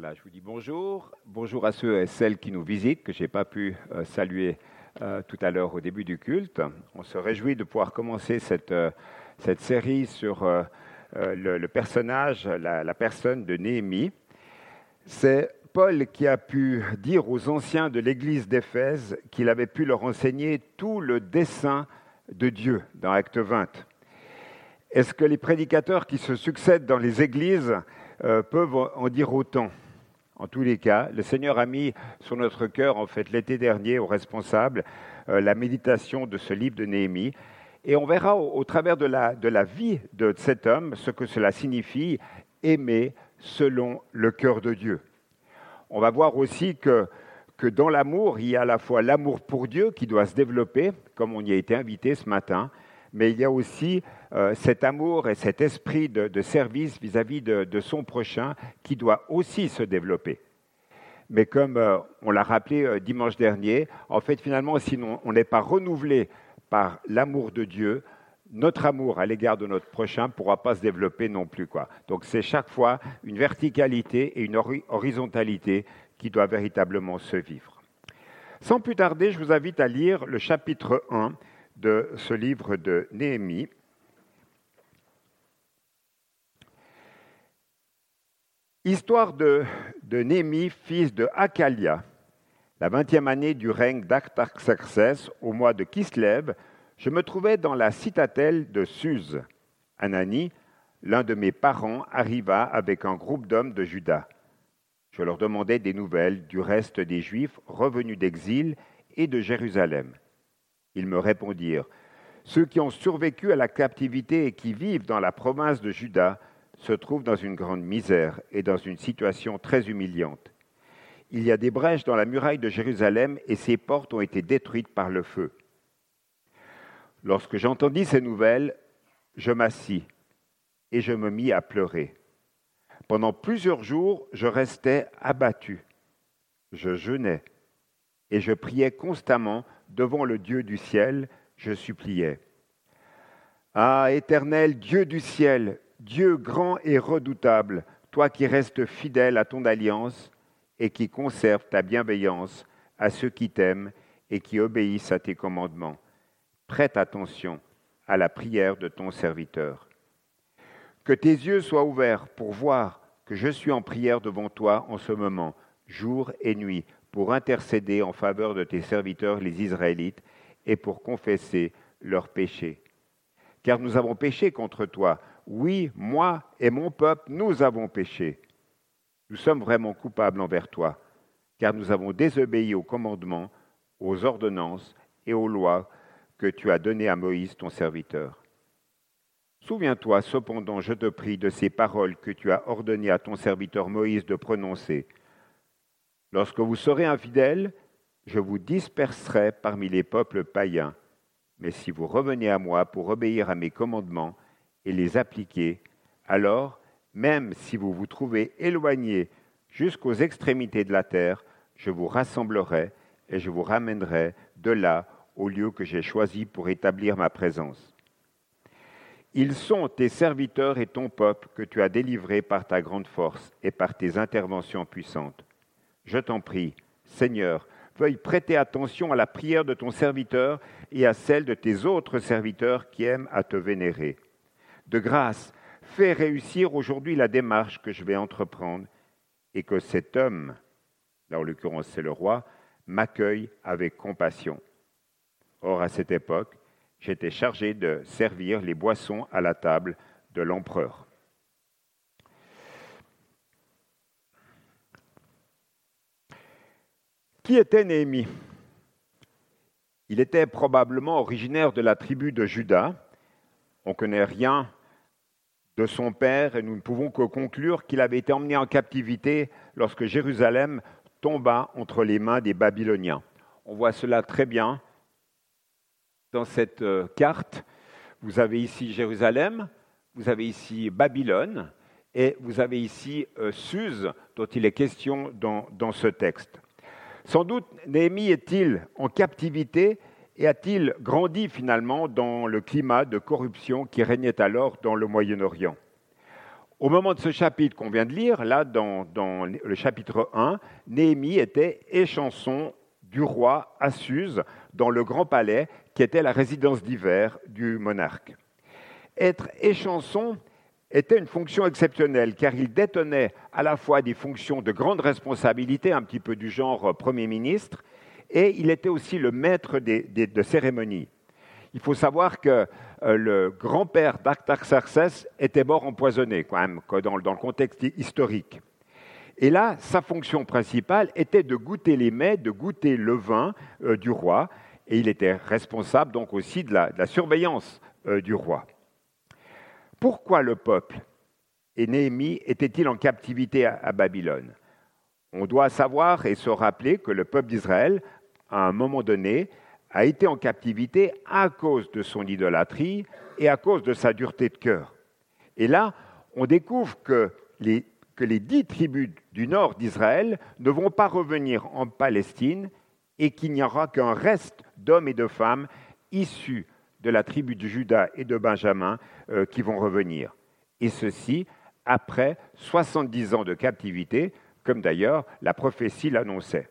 Je vous dis bonjour. Bonjour à ceux et celles qui nous visitent, que je n'ai pas pu euh, saluer euh, tout à l'heure au début du culte. On se réjouit de pouvoir commencer cette, euh, série sur le, personnage, la, personne de Néhémie. C'est Paul qui a pu dire aux anciens de l'église d'Éphèse qu'il avait pu leur enseigner tout le dessein de Dieu dans Acte 20. Est-ce que les prédicateurs qui se succèdent dans les églises peuvent en dire autant? En tous les cas, le Seigneur a mis sur notre cœur, en fait, l'été dernier, aux responsables, euh, la méditation de ce livre de Néhémie. Et on verra au, travers de la, de la vie de cet homme ce que cela signifie aimer selon le cœur de Dieu on va voir aussi que, que dans l'amour, il y a à la fois l'amour pour Dieu qui doit se développer, comme on y a été invité ce matin, mais il y a aussi euh, cet amour et cet esprit de, service vis-à-vis de, son prochain qui doit aussi se développer. Mais comme euh, on l'a rappelé euh, dimanche dernier, en fait, finalement, si on n'est pas renouvelé par l'amour de Dieu, notre amour à l'égard de notre prochain ne pourra pas se développer non plus. Quoi. Donc c'est chaque fois une verticalité et une horizontalité qui doit véritablement se vivre. Sans plus tarder, je vous invite à lire le chapitre 1 de ce livre de Néhémie. Histoire de, Néhémie, fils de Akalia, la vingtième année du règne d'Artaxerxès, au mois de Kislev, je me trouvais dans la citadelle de Suse. Anani, l'un de mes parents, arriva avec un groupe d'hommes de Juda. Je leur demandais des nouvelles du reste des Juifs revenus d'exil et de Jérusalem. Ils me répondirent Ceux qui ont survécu à la captivité et qui vivent dans la province de Juda se trouvent dans une grande misère et dans une situation très humiliante. Il y a des brèches dans la muraille de Jérusalem et ses portes ont été détruites par le feu. Lorsque j'entendis ces nouvelles, je m'assis et je me mis à pleurer. Pendant plusieurs jours, je restais abattu. Je jeûnais et je priais constamment devant le Dieu du ciel, je suppliais. Ah, éternel Dieu du ciel, Dieu grand et redoutable, toi qui restes fidèle à ton alliance et qui conserves ta bienveillance à ceux qui t'aiment et qui obéissent à tes commandements prête attention à la prière de ton serviteur. Que tes yeux soient ouverts pour voir que je suis en prière devant toi en ce moment, jour et nuit, pour intercéder en faveur de tes serviteurs les Israélites et pour confesser leurs péchés. Car nous avons péché contre toi. Oui, moi et mon peuple, nous avons péché. Nous sommes vraiment coupables envers toi, car nous avons désobéi aux commandements, aux ordonnances et aux lois que tu as donné à Moïse ton serviteur. Souviens-toi cependant, je te prie, de ces paroles que tu as ordonné à ton serviteur Moïse de prononcer. Lorsque vous serez infidèles, je vous disperserai parmi les peuples païens. Mais si vous revenez à moi pour obéir à mes commandements et les appliquer, alors, même si vous vous trouvez éloignés jusqu'aux extrémités de la terre, je vous rassemblerai et je vous ramènerai de là au lieu que j'ai choisi pour établir ma présence. Ils sont tes serviteurs et ton peuple que tu as délivrés par ta grande force et par tes interventions puissantes. Je t'en prie, Seigneur, veuille prêter attention à la prière de ton serviteur et à celle de tes autres serviteurs qui aiment à te vénérer. De grâce, fais réussir aujourd'hui la démarche que je vais entreprendre et que cet homme, là en l'occurrence c'est le roi, m'accueille avec compassion. Or, à cette époque, j'étais chargé de servir les boissons à la table de l'empereur. Qui était Néhémie? Il était probablement originaire de la tribu de Juda. On ne connaît rien de son père et nous ne pouvons que conclure qu'il avait été emmené en captivité lorsque Jérusalem tomba entre les mains des Babyloniens. On voit cela très bien dans cette euh, carte, vous avez ici Jérusalem, vous avez ici Babylone, et vous avez ici euh, Suse, dont il est question dans, dans ce texte. Sans doute, Néhémie est-il en captivité et a-t-il grandi finalement dans le climat de corruption qui régnait alors dans le Moyen-Orient? Au moment de ce chapitre qu'on vient de lire, là, dans, le chapitre 1, Néhémie était échanson du roi Assuse dans le grand palais qui était la résidence d'hiver du monarque. Être échanson était une fonction exceptionnelle car il détenait à la fois des fonctions de grande responsabilité, un petit peu du genre Premier ministre, et il était aussi le maître de cérémonies. Il faut savoir que euh, le grand-père d'Artaxerxès était mort empoisonné, quand même, dans, le contexte historique. Et là, sa fonction principale était de goûter les mets, de goûter le vin euh, du roi, et il était responsable donc aussi de la, surveillance euh, du roi. Pourquoi le peuple et Néhémie était-il en captivité à Babylone? On doit savoir et se rappeler que le peuple d'Israël, à un moment donné, a été en captivité à cause de son idolâtrie et à cause de sa dureté de cœur. Et là, on découvre que les, dix tribus du nord d'Israël ne vont pas revenir en Palestine et qu'il n'y aura qu'un reste d'hommes et de femmes issus de la tribu de Juda et de Benjamin euh, qui vont revenir. Et ceci après 70 ans de captivité, comme d'ailleurs la prophétie l'annonçait.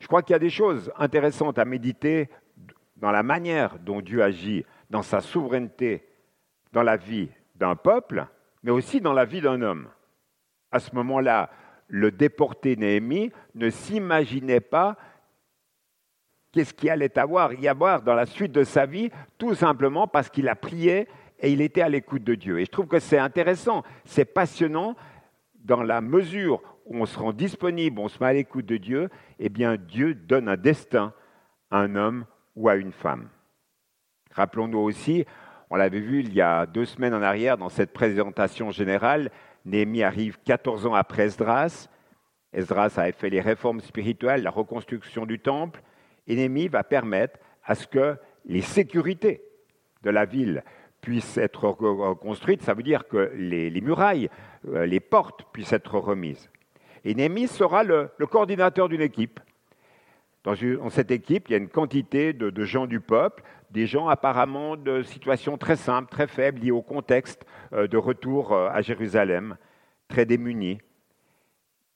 Je crois qu'il y a des choses intéressantes à méditer dans la manière dont Dieu agit, dans sa souveraineté, dans la vie d'un peuple, mais aussi dans la vie d'un homme. À ce moment-là, le déporté Néhémie ne s'imaginait pas qu'est-ce qu'il allait avoir, y avoir dans la suite de sa vie, tout simplement parce qu'il a prié et il était à l'écoute de Dieu. Et je trouve que c'est intéressant, c'est passionnant dans la mesure on se rend disponible, on se met à l'écoute de Dieu, eh bien Dieu donne un destin à un homme ou à une femme. Rappelons-nous aussi, on l'avait vu il y a deux semaines en arrière dans cette présentation générale, Néhémie arrive 14 ans après Esdras. Esdras a fait les réformes spirituelles, la reconstruction du temple, et Néhémie va permettre à ce que les sécurités de la ville puissent être reconstruites. Ça veut dire que les, les murailles, euh, les portes puissent être remises. Et Néhémie sera le, coordinateur d'une équipe. Dans, cette équipe, il y a une quantité de, gens du peuple, des gens apparemment de situations très simples, très faibles, liées au contexte euh, de retour euh, à Jérusalem, très démunis.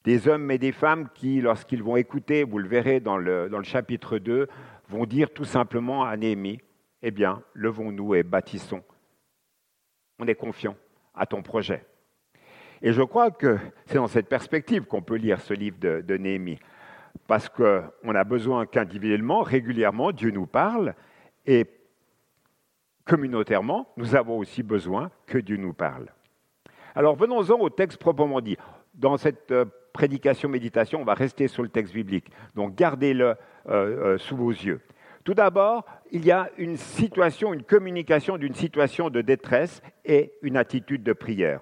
Des hommes et des femmes qui, lorsqu'ils vont écouter, vous le verrez dans le, dans le chapitre 2, vont dire tout simplement à Néhémie, eh bien, levons-nous et bâtissons. On est confiant à ton projet. Et je crois que c'est dans cette perspective qu'on peut lire ce livre de, Néhémie. Parce qu'on a besoin qu'individuellement, régulièrement, Dieu nous parle, et communautairement, nous avons aussi besoin que Dieu nous parle. Alors venons-en au texte proprement dit. Dans cette euh, prédication, méditation, on va rester sur le texte biblique. Donc gardez-le euh, euh, sous vos yeux. Tout d'abord, il y a une situation, une communication d'une situation de détresse et une attitude de prière.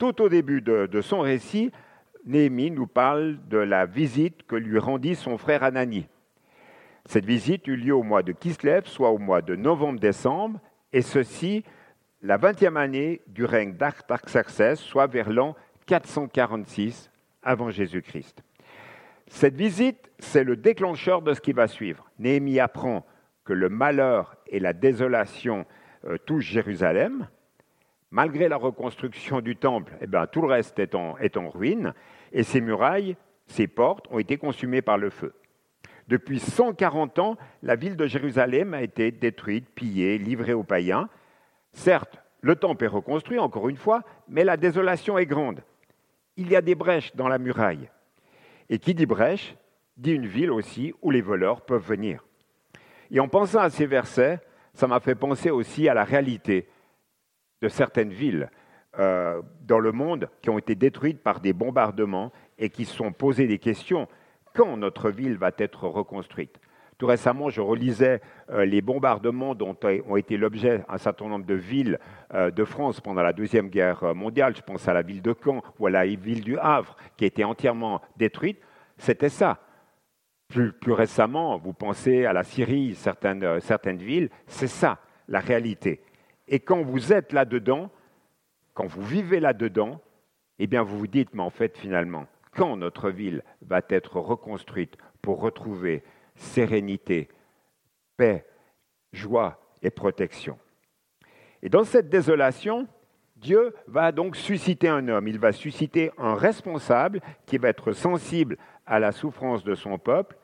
Tout au début de, son récit, Néhémie nous parle de la visite que lui rendit son frère Anani. Cette visite eut lieu au mois de Kislev, soit au mois de novembre-décembre, et ceci la vingtième année du règne d'Artaxerxès, soit vers l'an 446 avant Jésus-Christ. Cette visite, c'est le déclencheur de ce qui va suivre. Néhémie apprend que le malheur et la désolation euh, touchent Jérusalem, Malgré la reconstruction du temple, eh ben, tout le reste est en, ruine, et ses murailles, ses portes ont été consumées par le feu. Depuis 140 ans, la ville de Jérusalem a été détruite, pillée, livrée aux païens. Certes, le temple est reconstruit, encore une fois, mais la désolation est grande. Il y a des brèches dans la muraille. Et qui dit brèche, dit une ville aussi où les voleurs peuvent venir. Et en pensant à ces versets, ça m'a fait penser aussi à la réalité de certaines villes euh, dans le monde qui ont été détruites par des bombardements et qui se sont posées des questions. Quand notre ville va être reconstruite? Tout récemment, je relisais euh, les bombardements dont ont été l'objet un certain nombre de villes euh, de France pendant la Deuxième Guerre mondiale. Je pense à la ville de Caen ou à la ville du Havre qui a été entièrement détruite. C'était ça. Plus, plus, récemment, vous pensez à la Syrie, certaines, certaines villes, c'est ça la réalité. Et quand vous êtes là-dedans, quand vous vivez là-dedans, eh bien vous vous dites, mais en fait finalement, quand notre ville va être reconstruite pour retrouver sérénité, paix, joie et protection. Et dans cette désolation, Dieu va donc susciter un homme, il va susciter un responsable qui va être sensible à la souffrance de son peuple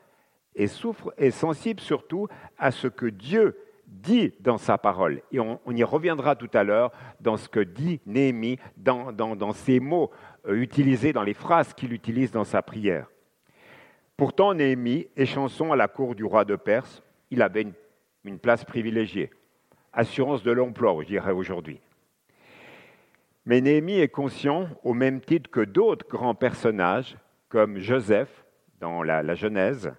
et, souffre, et sensible surtout à ce que Dieu dit dans sa parole. Et on, y reviendra tout à l'heure dans ce que dit Néhémie, dans, ces mots euh, utilisés, dans les phrases qu'il utilise dans sa prière. Pourtant, Néhémie est chanson à la cour du roi de Perse. Il avait une, place privilégiée. Assurance de l'emploi, je dirais aujourd'hui. Mais Néhémie est conscient, au même titre que d'autres grands personnages, comme Joseph dans la Genèse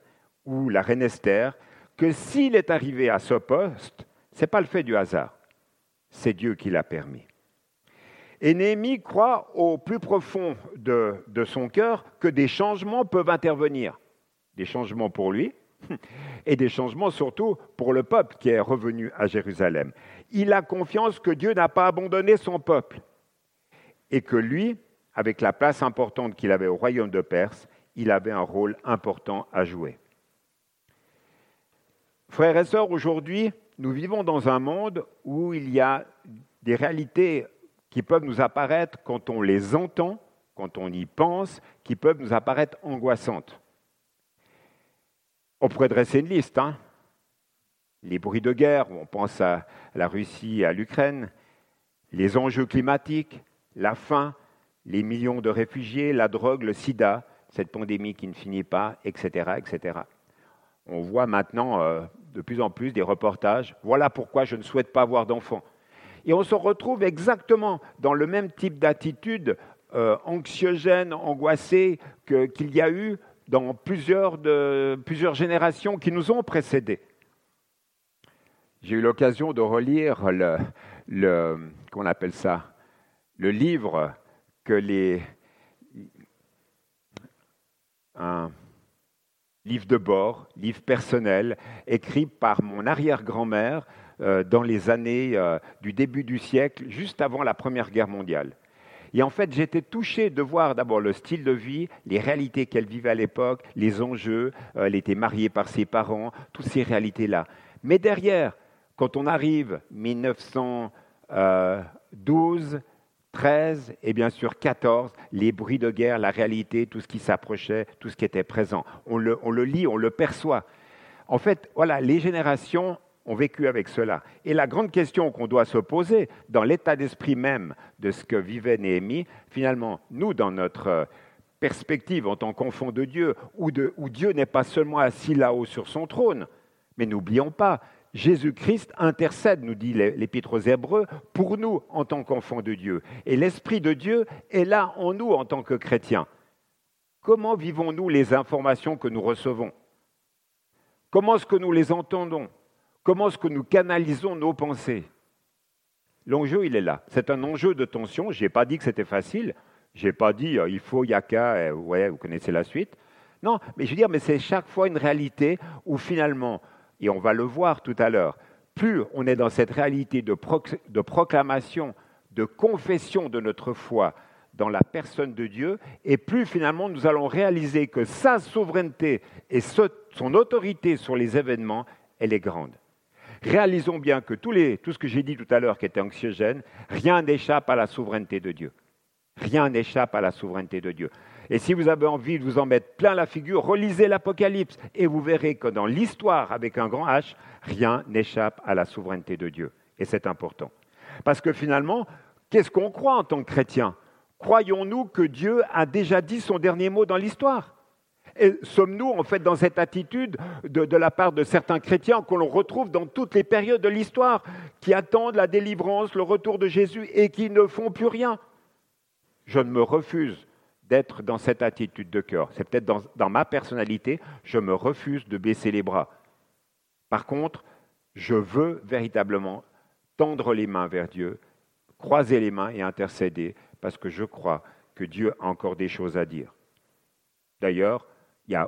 ou la reine Esther, que s'il est arrivé à ce poste, ce n'est pas le fait du hasard, c'est Dieu qui l'a permis. Et Néhémie croit au plus profond de, de son cœur que des changements peuvent intervenir. Des changements pour lui et des changements surtout pour le peuple qui est revenu à Jérusalem. Il a confiance que Dieu n'a pas abandonné son peuple et que lui, avec la place importante qu'il avait au royaume de Perse, il avait un rôle important à jouer. Frères et sœurs, aujourd'hui, nous vivons dans un monde où il y a des réalités qui peuvent nous apparaître quand on les entend, quand on y pense, qui peuvent nous apparaître angoissantes. On pourrait dresser une liste. Hein les bruits de guerre, on pense à la Russie à l'Ukraine, les enjeux climatiques, la faim, les millions de réfugiés, la drogue, le sida, cette pandémie qui ne finit pas, etc. etc. On voit maintenant euh, de plus en plus des reportages. Voilà pourquoi je ne souhaite pas avoir d'enfants. Et on se retrouve exactement dans le même type d'attitude euh, anxiogène, angoissée qu'il y a eu dans plusieurs, générations qui nous ont précédés. J'ai eu l'occasion de relire le, qu'on appelle ça, le livre que les livre de bord, livre personnel, écrit par mon arrière-grand-mère euh, dans les années euh, du début du siècle, juste avant la Première Guerre mondiale. Et en fait, j'étais touché de voir d'abord le style de vie, les réalités qu'elle vivait à l'époque, les enjeux. Euh, elle était mariée par ses parents, toutes ces réalités-là. Mais derrière, quand on arrive 1912, 13 et bien sûr 14, les bruits de guerre, la réalité, tout ce qui s'approchait, tout ce qui était présent. On le, on le lit, on le perçoit. En fait, voilà, les générations ont vécu avec cela. Et la grande question qu'on doit se poser dans l'état d'esprit même de ce que vivait Néhémie, finalement, nous, dans notre perspective en tant qu'enfant de Dieu, où, de, où Dieu n'est pas seulement assis là-haut sur son trône, mais n'oublions pas, Jésus-Christ intercède, nous dit l'Épître aux Hébreux, pour nous en tant qu'enfants de Dieu. Et l'Esprit de Dieu est là en nous en tant que chrétiens. Comment vivons-nous les informations que nous recevons? Comment est-ce que nous les entendons? Comment est-ce que nous canalisons nos pensées? L'enjeu, il est là. C'est un enjeu de tension. Je n'ai pas dit que c'était facile. Je n'ai pas dit euh, il faut, yaka, euh, ouais, vous connaissez la suite. Non, mais je veux dire, mais c'est chaque fois une réalité où finalement, et on va le voir tout à l'heure, plus on est dans cette réalité de, proclamation, de confession de notre foi dans la personne de Dieu, et plus finalement nous allons réaliser que sa souveraineté et son autorité sur les événements, elle est grande. Réalisons bien que tout, ce que j'ai dit tout à l'heure qui était anxiogène, rien n'échappe à la souveraineté de Dieu. Rien n'échappe à la souveraineté de Dieu. Et si vous avez envie de vous en mettre plein la figure, relisez l'Apocalypse et vous verrez que dans l'histoire avec un grand H, rien n'échappe à la souveraineté de Dieu. Et c'est important. Parce que finalement, qu'est-ce qu'on croit en tant que chrétien? Croyons-nous que Dieu a déjà dit son dernier mot dans l'histoire? Sommes-nous en fait dans cette attitude de, de, la part de certains chrétiens qu'on retrouve dans toutes les périodes de l'histoire, qui attendent la délivrance, le retour de Jésus et qui ne font plus rien? Je ne me refuse d'être dans cette attitude de cœur. C'est peut-être dans, ma personnalité, je me refuse de baisser les bras. Par contre, je veux véritablement tendre les mains vers Dieu, croiser les mains et intercéder, parce que je crois que Dieu a encore des choses à dire. D'ailleurs,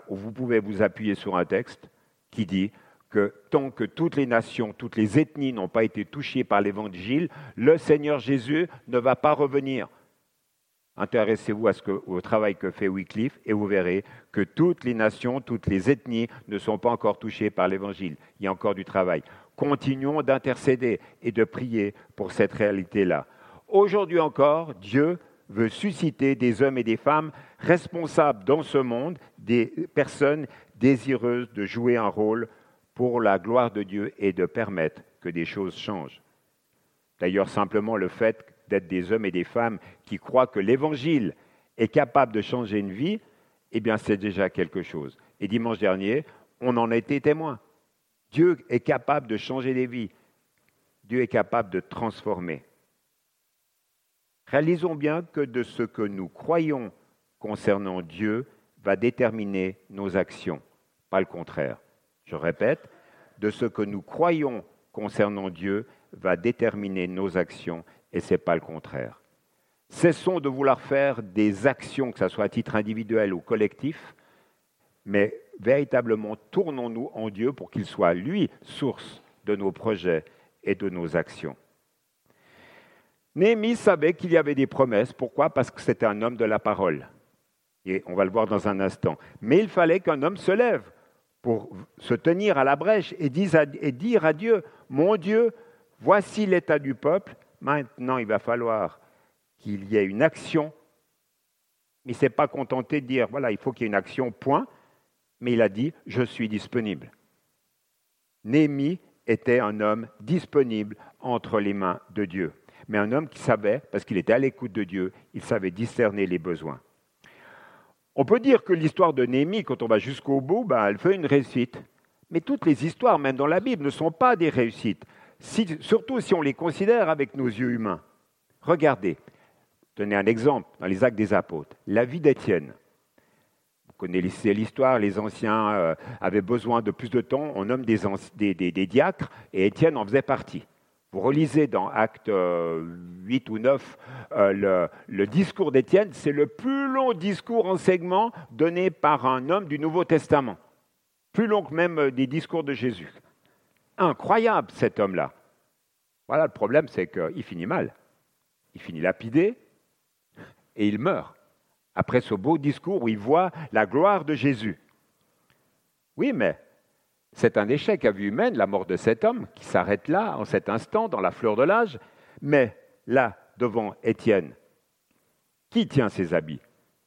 vous pouvez vous appuyer sur un texte qui dit que tant que toutes les nations, toutes les ethnies n'ont pas été touchées par l'Évangile, le Seigneur Jésus ne va pas revenir. Intéressez-vous au travail que fait Wycliffe et vous verrez que toutes les nations, toutes les ethnies ne sont pas encore touchées par l'Évangile. Il y a encore du travail. Continuons d'intercéder et de prier pour cette réalité-là. Aujourd'hui encore, Dieu veut susciter des hommes et des femmes responsables dans ce monde, des personnes désireuses de jouer un rôle pour la gloire de Dieu et de permettre que des choses changent. D'ailleurs, simplement le fait d'être des hommes et des femmes qui croient que l'Évangile est capable de changer une vie, eh bien, c'est déjà quelque chose. Et dimanche dernier, on en a été témoin. Dieu est capable de changer des vies. Dieu est capable de transformer. Réalisons bien que de ce que nous croyons concernant Dieu va déterminer nos actions, pas le contraire. Je répète, de ce que nous croyons concernant Dieu va déterminer nos actions et ce n'est pas le contraire. Cessons de vouloir faire des actions, que ce soit à titre individuel ou collectif, mais véritablement tournons-nous en Dieu pour qu'il soit, lui, source de nos projets et de nos actions. Néhémie savait qu'il y avait des promesses. Pourquoi? Parce que c'était un homme de la parole. Et on va le voir dans un instant. Mais il fallait qu'un homme se lève pour se tenir à la brèche et dire à Dieu, mon Dieu, voici l'état du peuple, maintenant il va falloir qu'il y ait une action. Il ne s'est pas contenté de dire, voilà, il faut qu'il y ait une action, point, mais il a dit, je suis disponible. Néhémie était un homme disponible entre les mains de Dieu, mais un homme qui savait, parce qu'il était à l'écoute de Dieu, il savait discerner les besoins. On peut dire que l'histoire de Néhémie, quand on va jusqu'au bout, ben, elle fait une réussite. Mais toutes les histoires, même dans la Bible, ne sont pas des réussites, surtout si on les considère avec nos yeux humains. Regardez, tenez un exemple dans les actes des apôtres, la vie d'Étienne. Vous connaissez l'histoire, les anciens euh, avaient besoin de plus de temps, on nomme des, diacres, et Étienne en faisait partie. Vous relisez dans Acte 8 euh, ou 9 euh, le, discours d'Étienne, c'est le plus long discours enseignement donné par un homme du Nouveau Testament, plus long que même euh, des discours de Jésus. Incroyable cet homme-là. Voilà, le problème, c'est qu'il finit mal. Il finit lapidé et il meurt. Après ce beau discours où il voit la gloire de Jésus. Oui, mais c'est un échec à vue humaine, la mort de cet homme, qui s'arrête là, en cet instant, dans la fleur de l'âge, mais là, devant Étienne, qui tient ses habits?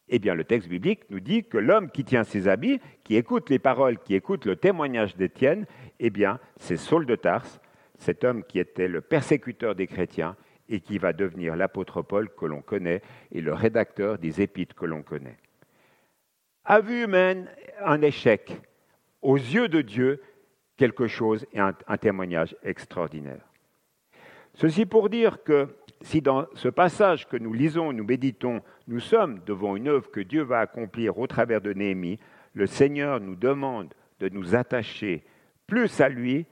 Eh bien, le texte biblique nous dit que l'homme qui tient ses habits, qui écoute les paroles, qui écoute le témoignage d'Étienne, eh bien, c'est Saul de Tarse, cet homme qui était le persécuteur des chrétiens et qui va devenir l'apôtre Paul que l'on connaît et le rédacteur des épîtres que l'on connaît. À vue humaine, un échec, aux yeux de Dieu quelque chose et un, témoignage extraordinaire. Ceci pour dire que si dans ce passage que nous lisons, nous méditons, nous sommes devant une œuvre que Dieu va accomplir au travers de Néhémie, le Seigneur nous demande de nous attacher plus à lui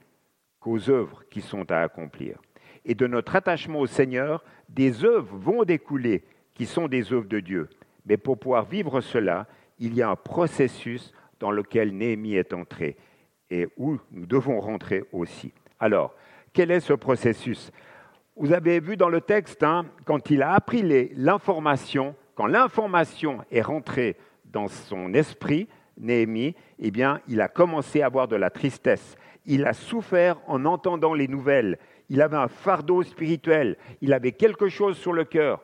qu'aux œuvres qui sont à accomplir. Et de notre attachement au Seigneur, des œuvres vont découler qui sont des œuvres de Dieu. Mais pour pouvoir vivre cela, il y a un processus dans lequel Néhémie est entré et où nous devons rentrer aussi. Alors, quel est ce processus? Vous avez vu dans le texte, hein, quand il a appris l'information, quand l'information est rentrée dans son esprit, Néhémie, eh bien, il a commencé à avoir de la tristesse. Il a souffert en entendant les nouvelles. Il avait un fardeau spirituel. Il avait quelque chose sur le cœur.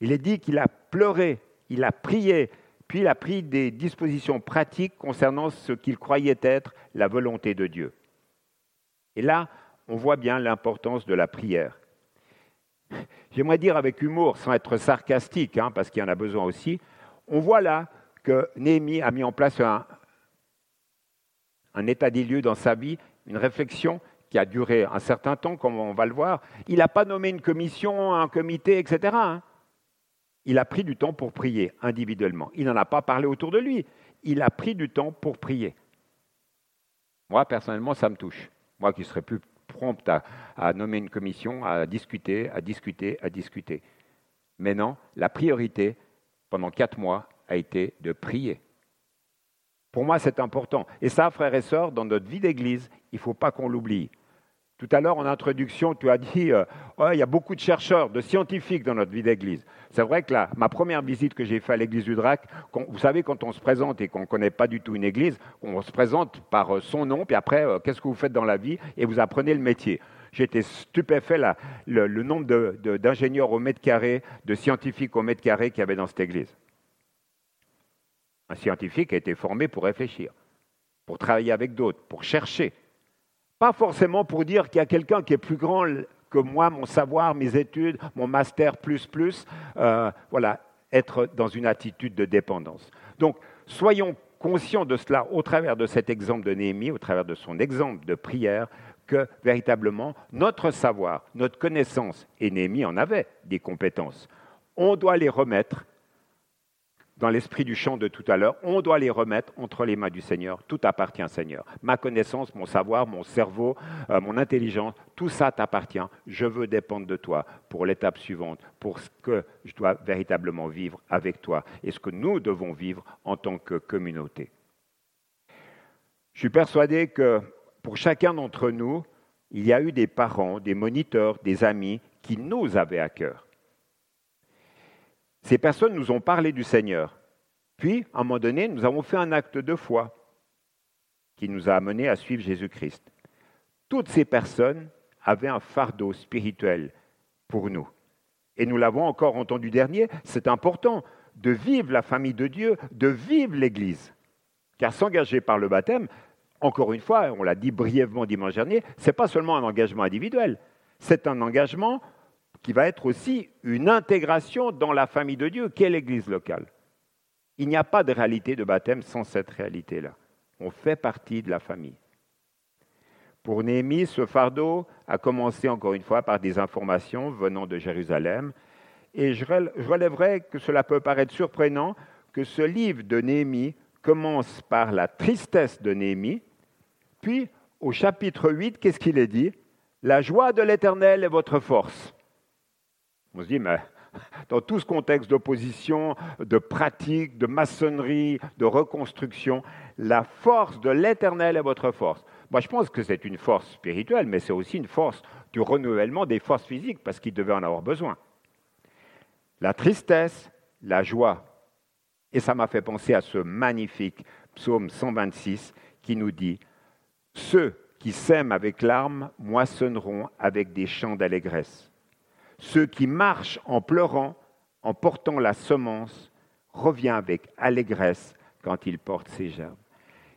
Il est dit qu'il a pleuré, il a prié, puis il a pris des dispositions pratiques concernant ce qu'il croyait être la volonté de Dieu. Et là, on voit bien l'importance de la prière. J'aimerais dire avec humour, sans être sarcastique, hein, parce qu'il y en a besoin aussi, on voit là que Néhémie a mis en place un, un état des lieux dans sa vie, une réflexion qui a duré un certain temps, comme on va le voir. Il n'a pas nommé une commission, un comité, etc il a pris du temps pour prier individuellement. Il n'en a pas parlé autour de lui. Il a pris du temps pour prier. Moi, personnellement, ça me touche. Moi qui serais plus prompt à, nommer une commission, à discuter, à discuter, à discuter. Mais non, la priorité pendant quatre mois a été de prier. Pour moi, c'est important. Et ça, frères et sœurs, dans notre vie d'Église, il ne faut pas qu'on l'oublie. Tout à l'heure, en introduction, tu as dit euh, il y a beaucoup de chercheurs, de scientifiques dans notre vie d'église. C'est vrai que là, ma première visite que j'ai faite à l'église du Drac, vous savez, quand on se présente et qu'on ne connaît pas du tout une église, on se présente par euh, son nom, puis après, euh, qu'est-ce que vous faites dans la vie, et vous apprenez le métier. J'étais stupéfait là, le, nombre d'ingénieurs au mètre carré, de scientifiques au mètre carré qu'il y avait dans cette église. Un scientifique a été formé pour réfléchir, pour travailler avec d'autres, pour chercher. Pas forcément pour dire qu'il y a quelqu'un qui est plus grand que moi, mon savoir, mes études, mon master plus plus. Euh, voilà, être dans une attitude de dépendance. Donc, soyons conscients de cela au travers de cet exemple de Néhémie, au travers de son exemple de prière, que véritablement notre savoir, notre connaissance, et Néhémie en avait des compétences, on doit les remettre dans l'esprit du chant de tout à l'heure, on doit les remettre entre les mains du Seigneur. Tout appartient Seigneur. Ma connaissance, mon savoir, mon cerveau, euh, mon intelligence, tout ça t'appartient. Je veux dépendre de toi pour l'étape suivante, pour ce que je dois véritablement vivre avec toi et ce que nous devons vivre en tant que communauté. Je suis persuadé que pour chacun d'entre nous, il y a eu des parents, des moniteurs, des amis qui nous avaient à cœur ces personnes nous ont parlé du Seigneur. Puis, à un moment donné, nous avons fait un acte de foi qui nous a amenés à suivre Jésus-Christ. Toutes ces personnes avaient un fardeau spirituel pour nous. Et nous l'avons encore entendu dernier, c'est important de vivre la famille de Dieu, de vivre l'Église. Car s'engager par le baptême, encore une fois, on l'a dit brièvement dimanche dernier, ce n'est pas seulement un engagement individuel, c'est un engagement qui va être aussi une intégration dans la famille de Dieu, qu'est l'Église locale. Il n'y a pas de réalité de baptême sans cette réalité-là. On fait partie de la famille. Pour Néhémie, ce fardeau a commencé encore une fois par des informations venant de Jérusalem. Et je relèverai que cela peut paraître surprenant que ce livre de Néhémie commence par la tristesse de Néhémie, puis au chapitre 8, qu'est-ce qu'il est dit? La joie de l'Éternel est votre force. On se dit, mais dans tout ce contexte d'opposition, de pratique, de maçonnerie, de reconstruction, la force de l'éternel est votre force. Moi, je pense que c'est une force spirituelle, mais c'est aussi une force du renouvellement des forces physiques, parce qu'il devait en avoir besoin. La tristesse, la joie. Et ça m'a fait penser à ce magnifique psaume 126 qui nous dit Ceux qui sèment avec larmes moissonneront avec des chants d'allégresse. Ceux qui marchent en pleurant, en portant la semence, revient avec allégresse quand ils portent ses gerbes.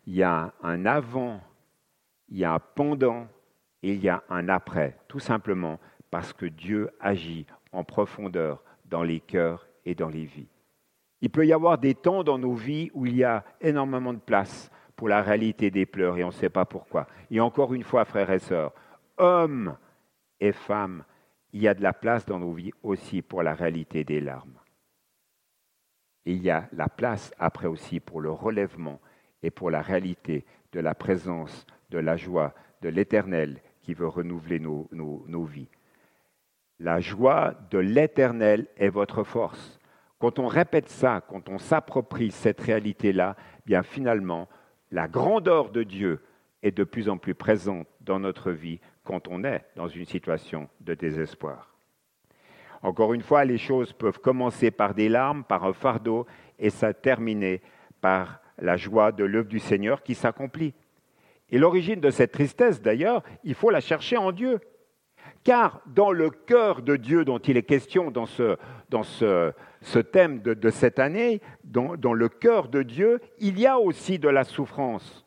Il y a un avant, il y a un pendant et il y a un après, tout simplement parce que Dieu agit en profondeur dans les cœurs et dans les vies. Il peut y avoir des temps dans nos vies où il y a énormément de place pour la réalité des pleurs et on ne sait pas pourquoi. Et encore une fois, frères et sœurs, hommes et femmes, il y a de la place dans nos vies aussi pour la réalité des larmes. Il y a la place après aussi pour le relèvement et pour la réalité de la présence, de la joie, de l'Éternel qui veut renouveler nos, nos vies. La joie de l'Éternel est votre force. Quand on répète ça, quand on s'approprie cette réalité-là, bien finalement, la grandeur de Dieu est de plus en plus présente dans notre vie quand on est dans une situation de désespoir. Encore une fois, les choses peuvent commencer par des larmes, par un fardeau, et ça terminer par la joie de l'œuvre du Seigneur qui s'accomplit. Et l'origine de cette tristesse, d'ailleurs, il faut la chercher en Dieu. Car dans le cœur de Dieu dont il est question dans ce, thème de, cette année, dans le cœur de Dieu, il y a aussi de la souffrance.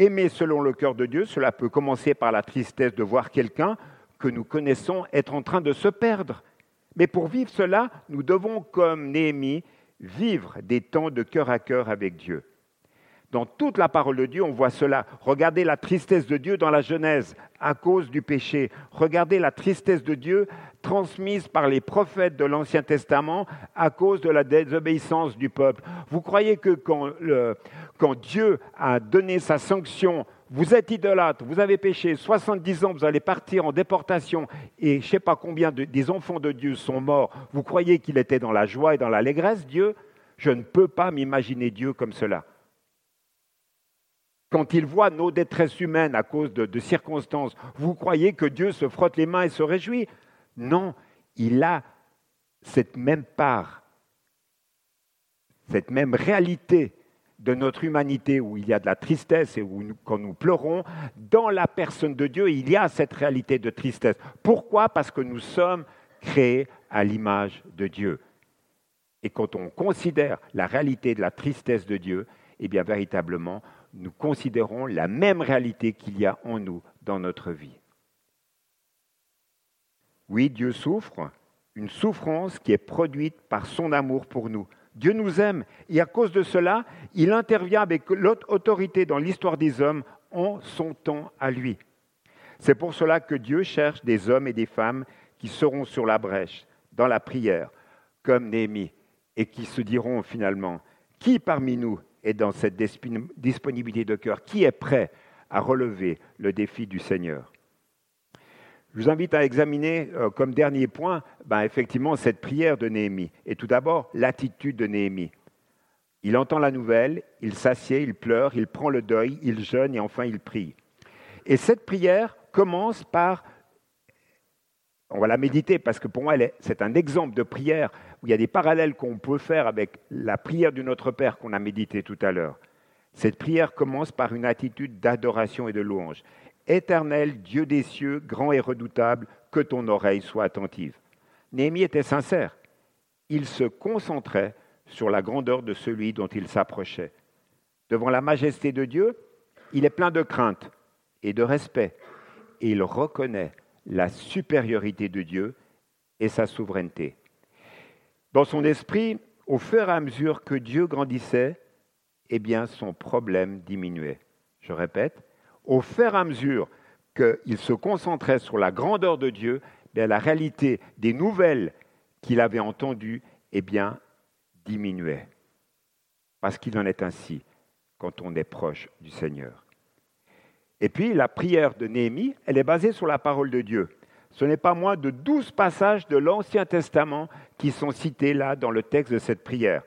Aimer selon le cœur de Dieu, cela peut commencer par la tristesse de voir quelqu'un que nous connaissons être en train de se perdre. Mais pour vivre cela, nous devons, comme Néhémie, vivre des temps de cœur à cœur avec Dieu. Dans toute la parole de Dieu, on voit cela. Regardez la tristesse de Dieu dans la Genèse à cause du péché. Regardez la tristesse de Dieu transmise par les prophètes de l'Ancien Testament à cause de la désobéissance du peuple. Vous croyez que quand, Dieu a donné sa sanction, vous êtes idolâtre, vous avez péché, 70 ans, vous allez partir en déportation et je ne sais pas combien des enfants de Dieu sont morts, vous croyez qu'il était dans la joie et dans l'allégresse, Dieu? Je ne peux pas m'imaginer Dieu comme cela quand il voit nos détresses humaines à cause de, circonstances, vous croyez que Dieu se frotte les mains et se réjouit? Non, il a cette même part, cette même réalité de notre humanité où il y a de la tristesse et où quand nous pleurons, dans la personne de Dieu, il y a cette réalité de tristesse. Pourquoi? Parce que nous sommes créés à l'image de Dieu. Et quand on considère la réalité de la tristesse de Dieu, eh bien véritablement, nous considérons la même réalité qu'il y a en nous dans notre vie. Oui, Dieu souffre, une souffrance qui est produite par son amour pour nous. Dieu nous aime et à cause de cela, il intervient avec l'autre autorité dans l'histoire des hommes en son temps à lui. C'est pour cela que Dieu cherche des hommes et des femmes qui seront sur la brèche, dans la prière, comme Néhémie, et qui se diront finalement, qui parmi nous est dans cette disponibilité de cœur Qui est prêt à relever le défi du Seigneur Je vous invite à examiner euh, comme dernier point ben, effectivement cette prière de Néhémie. Et tout d'abord, l'attitude de Néhémie. Il entend la nouvelle, il s'assied, il pleure, il prend le deuil, il jeûne et enfin il prie. Et cette prière commence par on va la méditer parce que pour moi, c'est un exemple de prière où il y a des parallèles qu'on peut faire avec la prière du Notre Père qu'on a médité tout à l'heure. Cette prière commence par une attitude d'adoration et de louange. Éternel Dieu des cieux, grand et redoutable, que ton oreille soit attentive. Néhémie était sincère. Il se concentrait sur la grandeur de celui dont il s'approchait. Devant la majesté de Dieu, il est plein de crainte et de respect. Et il reconnaît la supériorité de Dieu et sa souveraineté. Dans son esprit, au fur et à mesure que Dieu grandissait, eh bien son problème diminuait. Je répète, au fur et à mesure qu'il se concentrait sur la grandeur de Dieu, eh la réalité des nouvelles qu'il avait entendues, eh bien, diminuait. Parce qu'il en est ainsi quand on est proche du Seigneur. Et puis la prière de Néhémie, elle est basée sur la parole de Dieu. Ce n'est pas moins de douze passages de l'Ancien Testament qui sont cités là dans le texte de cette prière.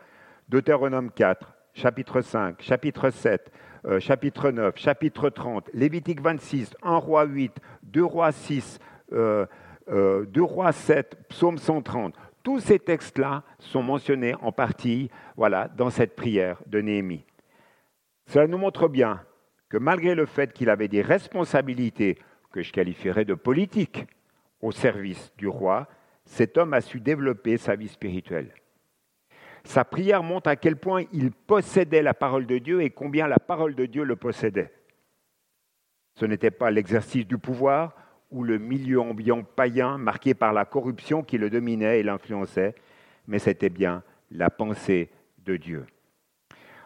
Deutéronome 4, chapitre 5, chapitre 7, euh, chapitre 9, chapitre 30, Lévitique 26, 1 roi 8, 2 rois 6, 2 euh, euh, rois 7, psaume 130. Tous ces textes-là sont mentionnés en partie voilà, dans cette prière de Néhémie. Cela nous montre bien que malgré le fait qu'il avait des responsabilités que je qualifierais de politiques au service du roi, cet homme a su développer sa vie spirituelle. Sa prière montre à quel point il possédait la parole de Dieu et combien la parole de Dieu le possédait. Ce n'était pas l'exercice du pouvoir ou le milieu ambiant païen marqué par la corruption qui le dominait et l'influençait, mais c'était bien la pensée de Dieu.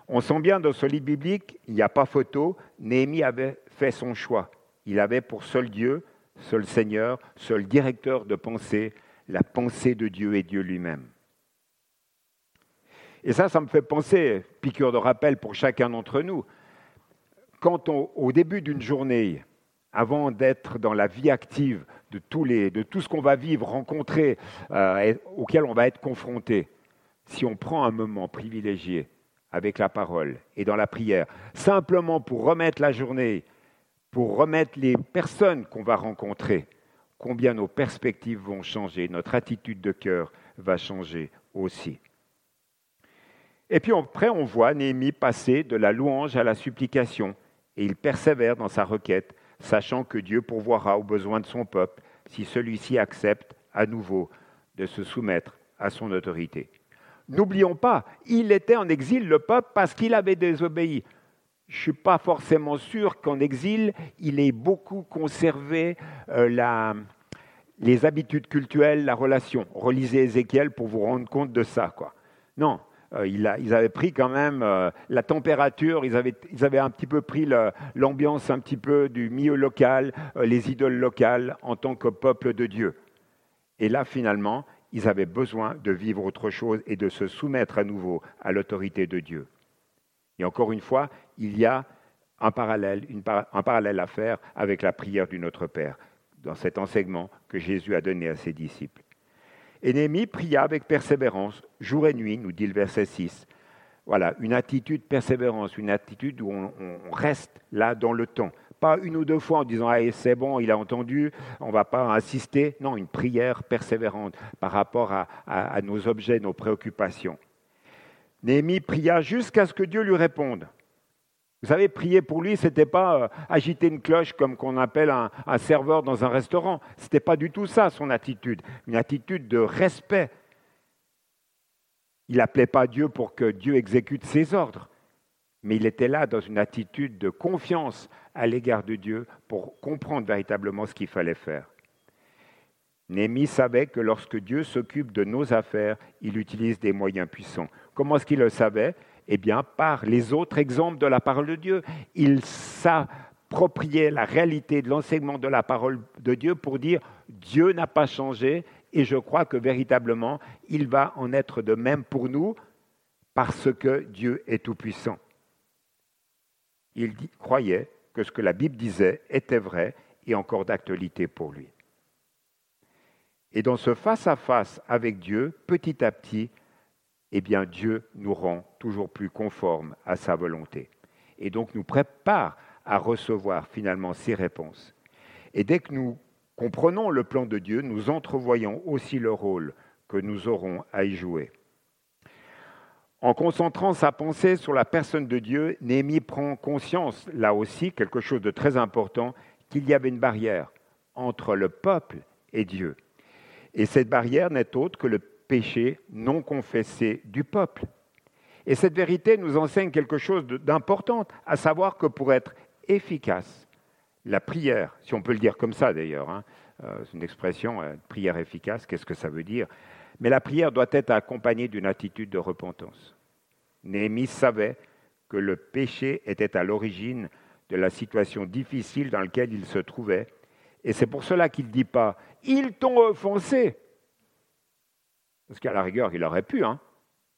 On sent bien dans ce livre biblique, il n'y a pas photo, Néhémie avait fait son choix. Il avait pour seul Dieu, seul Seigneur, seul directeur de pensée, la pensée de Dieu et Dieu lui-même. Et ça, ça me fait penser, piqûre de rappel pour chacun d'entre nous, quand au début d'une journée, avant d'être dans la vie active de, de tout ce qu'on va vivre, rencontrer, euh, auquel on va être confronté, si on prend un moment privilégié avec la parole et dans la prière, simplement pour remettre la journée, pour remettre les personnes qu'on va rencontrer, combien nos perspectives vont changer, notre attitude de cœur va changer aussi. Et puis après, on voit Néhémie passer de la louange à la supplication, et il persévère dans sa requête, sachant que Dieu pourvoira aux besoins de son peuple si celui-ci accepte à nouveau de se soumettre à son autorité. N'oublions pas, il était en exil, le peuple, parce qu'il avait désobéi. Je ne suis pas forcément sûr qu'en exil, il ait beaucoup conservé euh, les habitudes culturelles, la relation. Relisez Ézéchiel pour vous rendre compte de ça. Quoi. Non, euh, ils avaient pris quand même euh, la température, ils avaient, ils avaient, un petit peu pris l'ambiance un petit peu du milieu local, les idoles locales en tant que peuple de Dieu. Et là, finalement, ils avaient besoin de vivre autre chose et de se soumettre à nouveau à l'autorité de Dieu. Et encore une fois, il y a un parallèle, un parallèle à faire avec la prière du Notre Père, dans cet enseignement que Jésus a donné à ses disciples. Et Néhémie pria avec persévérance, jour et nuit, nous dit le verset 6. Voilà, une attitude persévérance, une attitude où on reste là dans le temps, pas une ou deux fois en disant ah, c'est bon, il a entendu, on ne va pas insister. Non, une prière persévérante par rapport à, nos objets, nos préoccupations. Néhémie pria jusqu'à ce que Dieu lui réponde. Vous savez, prier pour lui, ce n'était pas euh, agiter une cloche comme qu'on appelle un, un, serveur dans un restaurant. Ce n'était pas du tout ça son attitude, une attitude de respect. Il n'appelait pas Dieu pour que Dieu exécute ses ordres, mais il était là dans une attitude de confiance à l'égard de Dieu pour comprendre véritablement ce qu'il fallait faire. Néhémie savait que lorsque Dieu s'occupe de nos affaires, il utilise des moyens puissants. Comment est-ce qu'il le savait? Eh bien, par les autres exemples de la parole de Dieu. Il s'appropriait la réalité de l'enseignement de la parole de Dieu pour dire Dieu n'a pas changé et je crois que véritablement, il va en être de même pour nous parce que Dieu est tout-puissant. Il croyait que ce que la Bible disait était vrai et encore d'actualité pour lui. Et dans ce face-à-face avec Dieu, petit à petit, eh bien Dieu nous rend toujours plus conformes à sa volonté. Et donc nous prépare à recevoir finalement ses réponses. Et dès que nous comprenons le plan de Dieu, nous entrevoyons aussi le rôle que nous aurons à y jouer. En concentrant sa pensée sur la personne de Dieu, Néhémie prend conscience, là aussi, quelque chose de très important, qu'il y avait une barrière entre le peuple et Dieu. Et cette barrière n'est autre que le péché non confessé du peuple. Et cette vérité nous enseigne quelque chose d'important, à savoir que pour être efficace, la prière, si on peut le dire comme ça d'ailleurs, hein, euh, c'est une expression, euh, prière efficace, qu'est-ce que ça veut dire? Mais la prière doit être accompagnée d'une attitude de repentance. Néhémie savait que le péché était à l'origine de la situation difficile dans laquelle il se trouvait, et c'est pour cela qu'il ne dit pas Ils t'ont offensé, parce qu'à la rigueur, il aurait pu. Hein.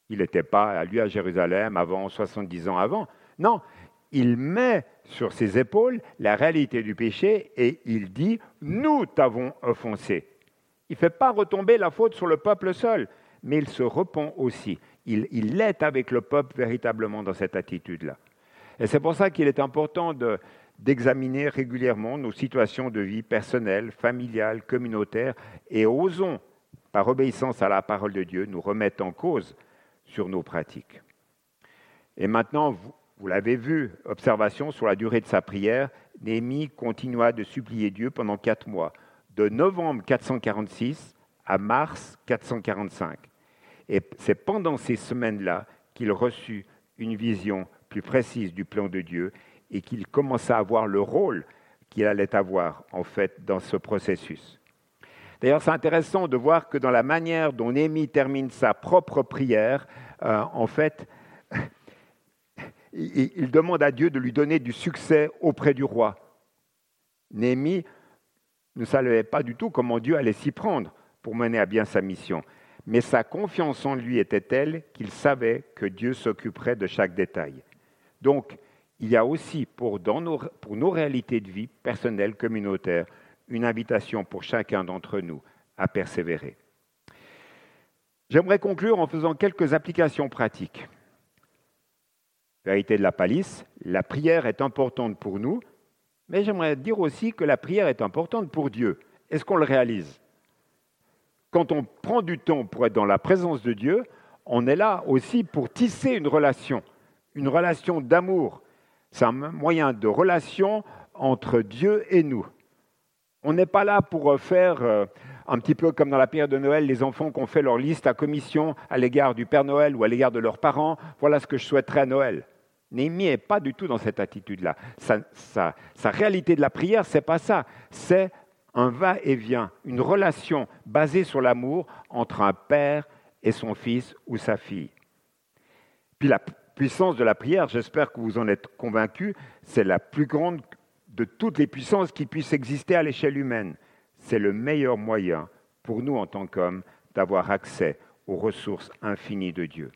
Il n'était pas, lui, à Jérusalem avant, 70 ans avant. Non, il met sur ses épaules la réalité du péché et il dit, nous t'avons offensé. Il ne fait pas retomber la faute sur le peuple seul, mais il se repent aussi. Il, il est avec le peuple véritablement dans cette attitude-là. Et c'est pour ça qu'il est important d'examiner régulièrement nos situations de vie personnelles, familiales, communautaires, et osons par obéissance à la parole de Dieu, nous remettent en cause sur nos pratiques. Et maintenant, vous, l'avez vu, observation sur la durée de sa prière, Néhémie continua de supplier Dieu pendant quatre mois, de novembre 446 à mars 445. Et c'est pendant ces semaines-là qu'il reçut une vision plus précise du plan de Dieu et qu'il commença à voir le rôle qu'il allait avoir en fait dans ce processus. D'ailleurs, c'est intéressant de voir que dans la manière dont Néhémie termine sa propre prière, euh, en fait, il, demande à Dieu de lui donner du succès auprès du roi. Néhémie ne savait pas du tout comment Dieu allait s'y prendre pour mener à bien sa mission. Mais sa confiance en lui était telle qu'il savait que Dieu s'occuperait de chaque détail. Donc, il y a aussi pour, pour nos réalités de vie personnelles, communautaires, une invitation pour chacun d'entre nous à persévérer. J'aimerais conclure en faisant quelques applications pratiques. Vérité de la palisse, la prière est importante pour nous, mais j'aimerais dire aussi que la prière est importante pour Dieu. Est-ce qu'on le réalise? Quand on prend du temps pour être dans la présence de Dieu, on est là aussi pour tisser une relation, une relation d'amour. C'est un moyen de relation entre Dieu et nous. On n'est pas là pour faire euh, un petit peu comme dans la période de Noël, les enfants qui ont fait leur liste à commission à l'égard du Père Noël ou à l'égard de leurs parents. Voilà ce que je souhaiterais à Noël. Néhémie n'est pas du tout dans cette attitude-là. Sa, réalité de la prière, c'est pas ça. C'est un va-et-vient, une relation basée sur l'amour entre un père et son fils ou sa fille. Puis la puissance de la prière, j'espère que vous en êtes convaincus, c'est la plus grande de toutes les puissances qui puissent exister à l'échelle humaine. C'est le meilleur moyen pour nous en tant qu'hommes d'avoir accès aux ressources infinies de Dieu.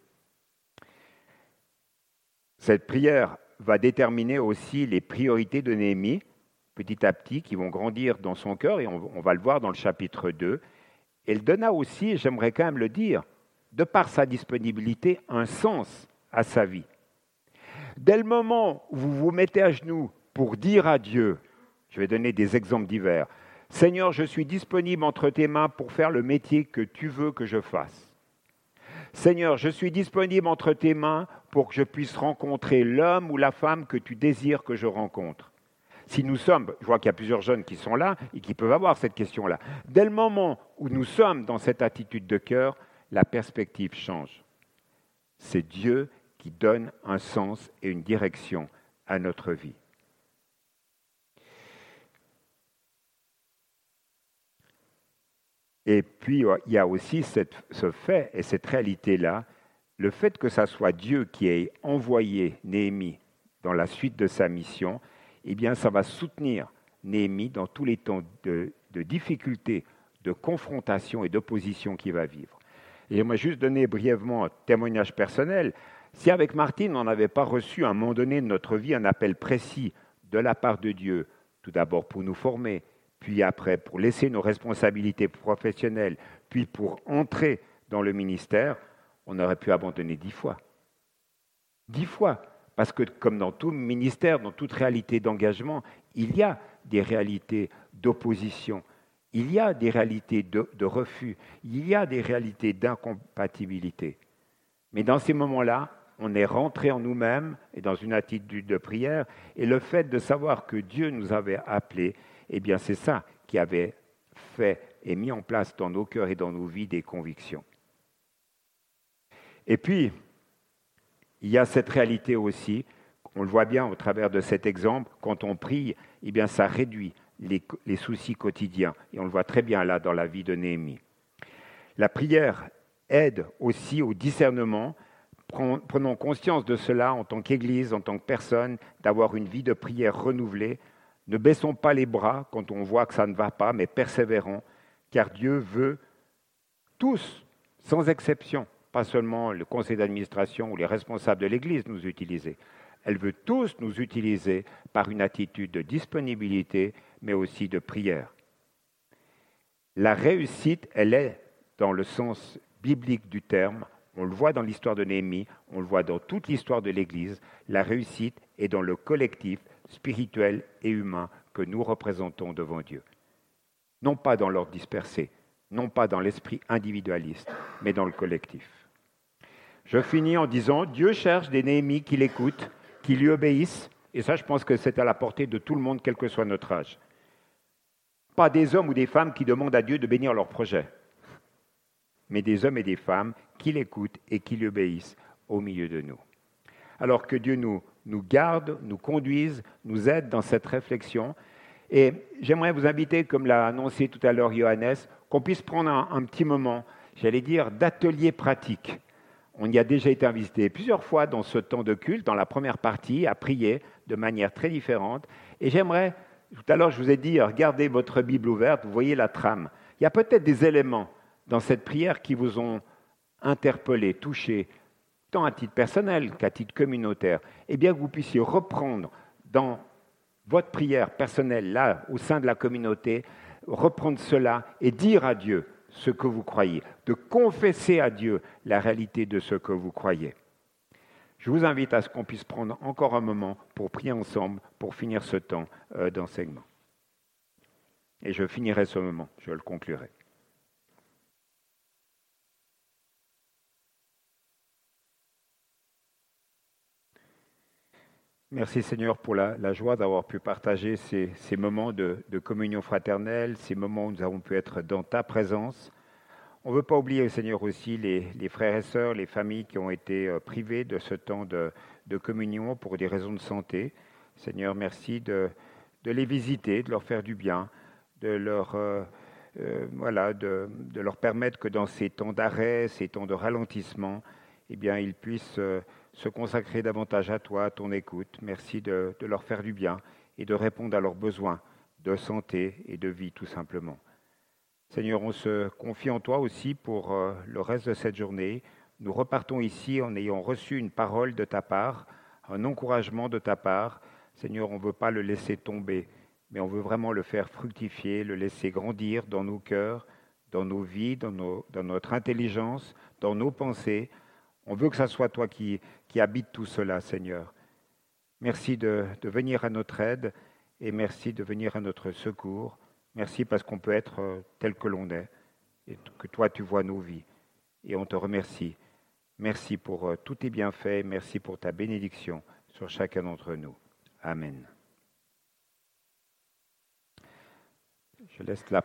Cette prière va déterminer aussi les priorités de Néhémie, petit à petit, qui vont grandir dans son cœur, et on, va le voir dans le chapitre 2. Elle donna aussi, j'aimerais quand même le dire, de par sa disponibilité, un sens à sa vie. Dès le moment où vous vous mettez à genoux pour dire à Dieu, je vais donner des exemples divers, Seigneur, je suis disponible entre tes mains pour faire le métier que tu veux que je fasse. Seigneur, je suis disponible entre tes mains pour que je puisse rencontrer l'homme ou la femme que tu désires que je rencontre. Si nous sommes, je vois qu'il y a plusieurs jeunes qui sont là et qui peuvent avoir cette question-là, dès le moment où nous sommes dans cette attitude de cœur, la perspective change. C'est Dieu qui donne un sens et une direction à notre vie. Et puis, il y a aussi ce fait et cette réalité-là, le fait que ce soit Dieu qui ait envoyé Néhémie dans la suite de sa mission, eh bien, ça va soutenir Néhémie dans tous les temps de, de difficultés, de confrontation et d'opposition qu'il va vivre. Et j'aimerais juste donner brièvement un témoignage personnel. Si avec Martine, on n'avait pas reçu à un moment donné de notre vie un appel précis de la part de Dieu, tout d'abord pour nous former, puis après pour laisser nos responsabilités professionnelles, puis pour entrer dans le ministère, on aurait pu abandonner dix fois. Dix fois. Parce que comme dans tout ministère, dans toute réalité d'engagement, il y a des réalités d'opposition, il y a des réalités de, refus, il y a des réalités d'incompatibilité. Mais dans ces moments-là, on est rentré en nous-mêmes et dans une attitude de prière, et le fait de savoir que Dieu nous avait appelés, eh bien c'est ça qui avait fait et mis en place dans nos cœurs et dans nos vies des convictions. Et puis, il y a cette réalité aussi, on le voit bien au travers de cet exemple, quand on prie, eh bien ça réduit les, les soucis quotidiens, et on le voit très bien là dans la vie de Néhémie. La prière aide aussi au discernement, prenons conscience de cela en tant qu'Église, en tant que personne, d'avoir une vie de prière renouvelée, ne baissons pas les bras quand on voit que ça ne va pas, mais persévérons, car Dieu veut tous, sans exception, pas seulement le conseil d'administration ou les responsables de l'Église nous utiliser. Elle veut tous nous utiliser par une attitude de disponibilité, mais aussi de prière. La réussite, elle est, dans le sens biblique du terme, on le voit dans l'histoire de Néhémie, on le voit dans toute l'histoire de l'Église, la réussite est dans le collectif, spirituel et humain que nous représentons devant Dieu. Non pas dans l'ordre dispersé, non pas dans l'esprit individualiste, mais dans le collectif. Je finis en disant, Dieu cherche des Néhémies qui l'écoutent, qui lui obéissent, et ça je pense que c'est à la portée de tout le monde, quel que soit notre âge. Pas des hommes ou des femmes qui demandent à Dieu de bénir leur projet, mais des hommes et des femmes qui l'écoutent et qui lui obéissent au milieu de nous. Alors que Dieu nous nous garde, nous conduise, nous aide dans cette réflexion. Et j'aimerais vous inviter, comme l'a annoncé tout à l'heure Johannes, qu'on puisse prendre un, petit moment, j'allais dire, d'atelier pratique. On y a déjà été invité plusieurs fois dans ce temps de culte, dans la première partie, à prier de manière très différente. Et j'aimerais, tout à l'heure je vous ai dit, regardez votre Bible ouverte, vous voyez la trame. Il y a peut-être des éléments dans cette prière qui vous ont interpellé, touché, tant à titre personnel qu'à titre communautaire, eh bien que vous puissiez reprendre dans votre prière personnelle, là, au sein de la communauté, reprendre cela et dire à Dieu ce que vous croyez, de confesser à Dieu la réalité de ce que vous croyez. Je vous invite à ce qu'on puisse prendre encore un moment pour prier ensemble, pour finir ce temps euh, d'enseignement. Et je finirai ce moment, je le conclurai. Merci Seigneur pour la, joie d'avoir pu partager ces, moments de, communion fraternelle, ces moments où nous avons pu être dans ta présence. On ne veut pas oublier Seigneur aussi les, frères et sœurs, les familles qui ont été euh, privées de ce temps de, communion pour des raisons de santé. Seigneur, merci de, les visiter, de leur faire du bien, de leur, euh, euh, voilà, de, leur permettre que dans ces temps d'arrêt, ces temps de ralentissement, eh bien, ils puissent se consacrer davantage à toi, à ton écoute. Merci de, leur faire du bien et de répondre à leurs besoins de santé et de vie tout simplement. Seigneur, on se confie en toi aussi pour euh, le reste de cette journée. Nous repartons ici en ayant reçu une parole de ta part, un encouragement de ta part. Seigneur, on ne veut pas le laisser tomber, mais on veut vraiment le faire fructifier, le laisser grandir dans nos cœurs, dans nos vies, dans, dans notre intelligence, dans nos pensées, on veut que ce soit toi qui, qui habites tout cela, Seigneur. Merci de, venir à notre aide et merci de venir à notre secours. Merci parce qu'on peut être euh, tel que l'on est et que toi tu vois nos vies. Et on te remercie Merci pour euh, tous tes bienfaits. Merci pour ta bénédiction sur chacun d'entre nous. Amen. Je laisse la